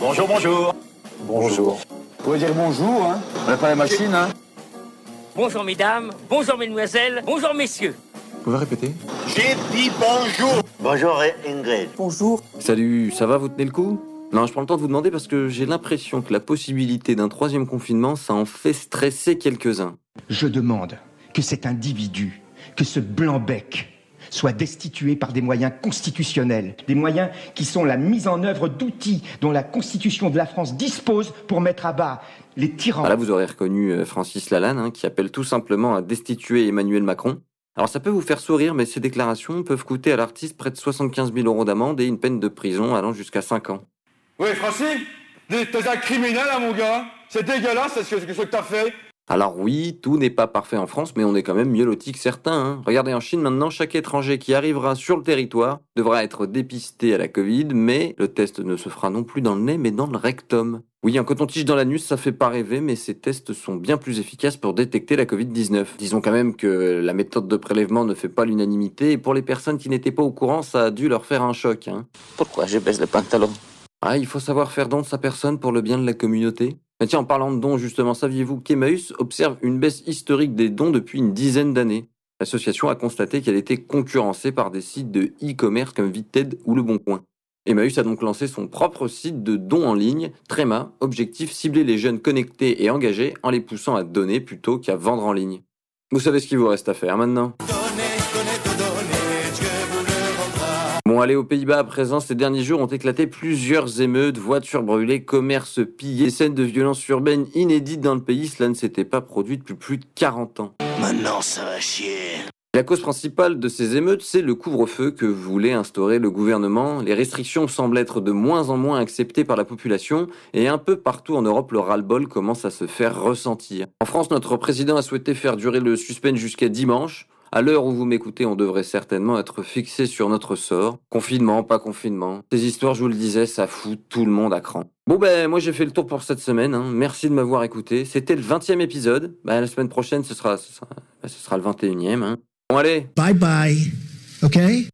Bonjour, bonjour. Bonjour. Vous pouvez dire bonjour, hein On n'a pas la machine, hein Bonjour mesdames, bonjour mesdemoiselles, bonjour messieurs. Vous pouvez répéter J'ai dit bonjour. Bonjour Ingrid. Bonjour. Salut, ça va, vous tenez le coup? Non, je prends le temps de vous demander parce que j'ai l'impression que la possibilité d'un troisième confinement, ça en fait stresser quelques-uns. Je demande que cet individu, que ce blanc-bec, soit destitué par des moyens constitutionnels, des moyens qui sont la mise en œuvre d'outils dont la Constitution de la France dispose pour mettre à bas les tyrans. Ah là, vous aurez reconnu euh, Francis Lalanne, hein, qui appelle tout simplement à destituer Emmanuel Macron. Alors ça peut vous faire sourire, mais ces déclarations peuvent coûter à l'artiste près de 75 000 euros d'amende et une peine de prison allant jusqu'à 5 ans. Oui, Francis T'es un criminel, hein, mon gars C'est dégueulasse ce que, ce que t'as fait Alors oui, tout n'est pas parfait en France, mais on est quand même mieux lotis que certains. hein. Regardez en Chine maintenant, chaque étranger qui arrivera sur le territoire devra être dépisté à la Covid, mais le test ne se fera non plus dans le nez, mais dans le rectum. Oui, un coton-tige dans l'anus, ça fait pas rêver, mais ces tests sont bien plus efficaces pour détecter la Covid-19. Disons quand même que la méthode de prélèvement ne fait pas l'unanimité, et pour les personnes qui n'étaient pas au courant, ça a dû leur faire un choc. Hein. Pourquoi je baisse le pantalon? Ah, il faut savoir faire don de sa personne pour le bien de la communauté. Mais tiens, en parlant de dons, justement, saviez-vous qu'Emmaüs observe une baisse historique des dons depuis une dizaine d'années? L'association a constaté qu'elle était concurrencée par des sites de e-commerce comme Vinted ou Le Bon Coin. Emmaüs a donc lancé son propre site de dons en ligne, Tréma, objectif cibler les jeunes connectés et engagés en les poussant à donner plutôt qu'à vendre en ligne. Vous savez ce qu'il vous reste à faire maintenant? Bon, allez, aux Pays-Bas, à présent, ces derniers jours ont éclaté plusieurs émeutes, voitures brûlées, commerces pillés, des scènes de violence urbaine inédites dans le pays. Cela ne s'était pas produit depuis plus de 40 ans. Maintenant, ça va chier. La cause principale de ces émeutes, c'est le couvre-feu que voulait instaurer le gouvernement. Les restrictions semblent être de moins en moins acceptées par la population et un peu partout en Europe, le ras-le-bol commence à se faire ressentir. En France, notre président a souhaité faire durer le suspense jusqu'à dimanche. À l'heure où vous m'écoutez, on devrait certainement être fixé sur notre sort. Confinement, pas confinement. Ces histoires, je vous le disais, ça fout tout le monde à cran. Bon ben, moi j'ai fait le tour pour cette semaine. hein. Merci de m'avoir écouté. C'était le 20e épisode. Ben, la semaine prochaine, ce sera, ce sera, ben, le 21e. Hein. Bon allez, Bye bye. Okay?